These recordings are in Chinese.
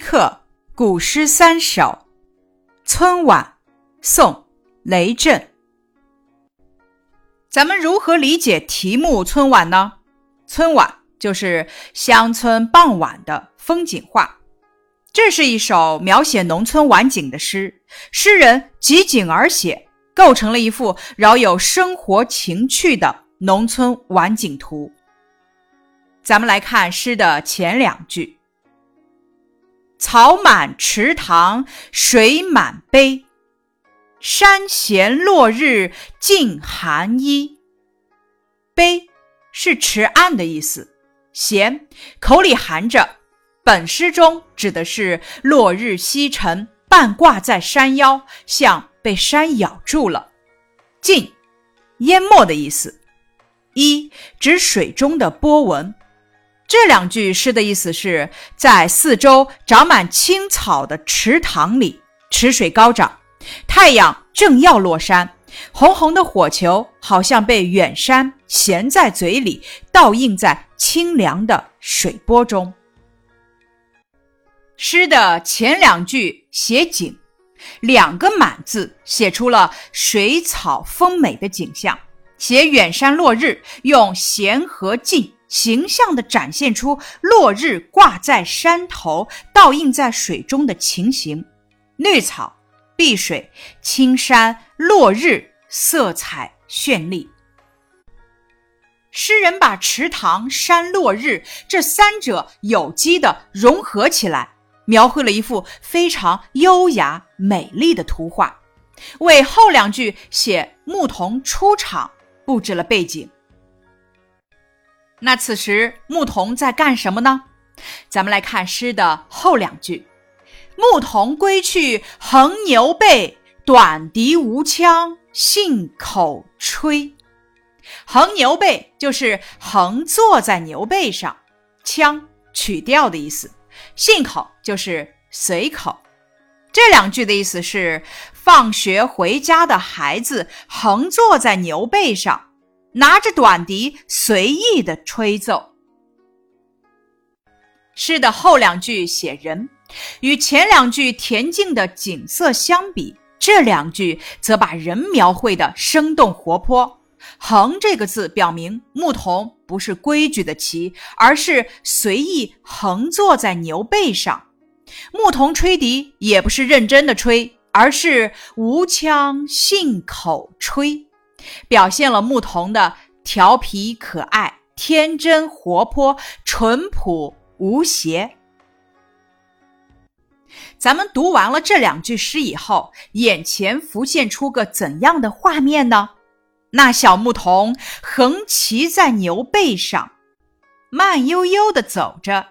课《古诗三首·春晚》宋·雷震。咱们如何理解题目“春晚”呢？春晚就是乡村傍晚的风景画。这是一首描写农村晚景的诗，诗人集景而写，构成了一幅饶有生活情趣的农村晚景图。咱们来看诗的前两句。草满池塘水满陂，山衔落日浸寒衣。陂是池岸的意思，衔口里含着。本诗中指的是落日西沉，半挂在山腰，像被山咬住了。浸淹没的意思，一指水中的波纹。这两句诗的意思是在四周长满青草的池塘里，池水高涨，太阳正要落山，红红的火球好像被远山衔在嘴里，倒映在清凉的水波中。诗的前两句写景，两个满字写出了水草丰美的景象；写远山落日，用闲和近。形象地展现出落日挂在山头，倒映在水中的情形。绿草、碧水、青山、落日，色彩绚丽。诗人把池塘、山、落日这三者有机地融合起来，描绘了一幅非常优雅美丽的图画，为后两句写牧童出场布置了背景。那此时牧童在干什么呢？咱们来看诗的后两句：“牧童归去横牛背，短笛无腔信口吹。”横牛背就是横坐在牛背上，腔曲调的意思；信口就是随口。这两句的意思是：放学回家的孩子横坐在牛背上。拿着短笛随意的吹奏。诗的后两句写人，与前两句恬静的景色相比，这两句则把人描绘的生动活泼。横这个字表明牧童不是规矩的骑，而是随意横坐在牛背上。牧童吹笛也不是认真的吹，而是无腔信口吹。表现了牧童的调皮可爱、天真活泼、淳朴无邪。咱们读完了这两句诗以后，眼前浮现出个怎样的画面呢？那小牧童横骑在牛背上，慢悠悠地走着，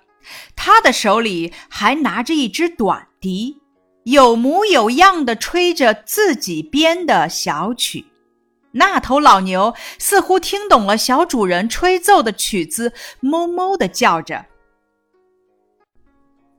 他的手里还拿着一支短笛，有模有样地吹着自己编的小曲。那头老牛似乎听懂了小主人吹奏的曲子，哞哞的叫着。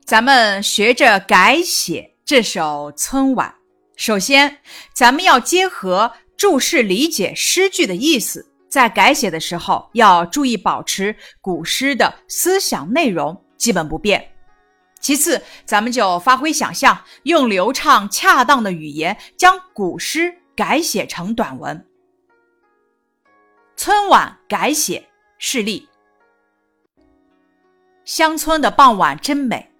咱们学着改写这首《春晚》。首先，咱们要结合注释理解诗句的意思，在改写的时候要注意保持古诗的思想内容基本不变。其次，咱们就发挥想象，用流畅恰当的语言将古诗改写成短文。春晚改写示例：乡村的傍晚真美，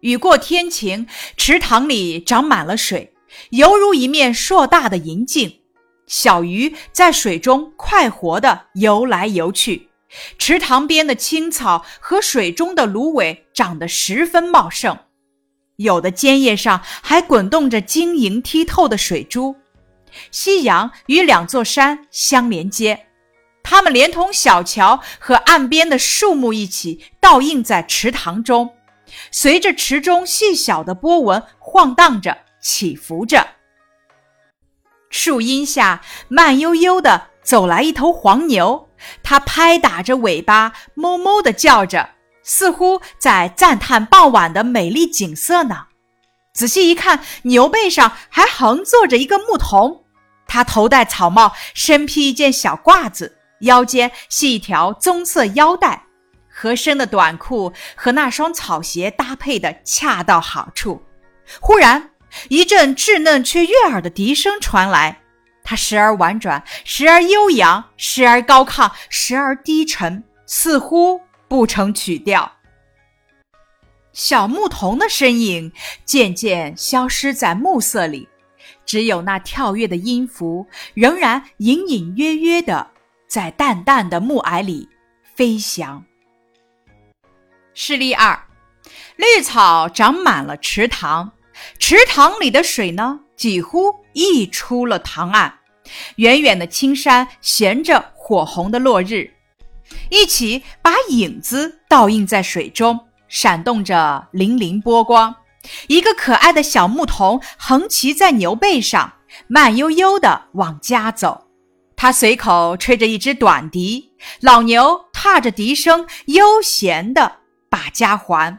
雨过天晴，池塘里长满了水，犹如一面硕大的银镜。小鱼在水中快活地游来游去，池塘边的青草和水中的芦苇长得十分茂盛，有的尖叶上还滚动着晶莹剔透的水珠。夕阳与两座山相连接。它们连同小桥和岸边的树木一起倒映在池塘中，随着池中细小的波纹晃荡着、起伏着。树荫下慢悠悠地走来一头黄牛，它拍打着尾巴，哞哞地叫着，似乎在赞叹傍晚的美丽景色呢。仔细一看，牛背上还横坐着一个牧童，他头戴草帽，身披一件小褂子。腰间系一条棕色腰带，合身的短裤和那双草鞋搭配的恰到好处。忽然，一阵稚嫩却悦耳的笛声传来，它时而婉转，时而悠扬，时而高亢，时而低沉，似乎不成曲调。小牧童的身影渐渐消失在暮色里。只有那跳跃的音符，仍然隐隐约约的在淡淡的暮霭里飞翔。示例二：绿草长满了池塘，池塘里的水呢，几乎溢出了塘岸。远远的青山衔着火红的落日，一起把影子倒映在水中，闪动着粼粼波光。一个可爱的小牧童横骑在牛背上，慢悠悠地往家走。他随口吹着一支短笛，老牛踏着笛声，悠闲地把家还。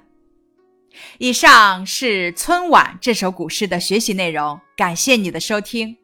以上是《春晚》这首古诗的学习内容，感谢你的收听。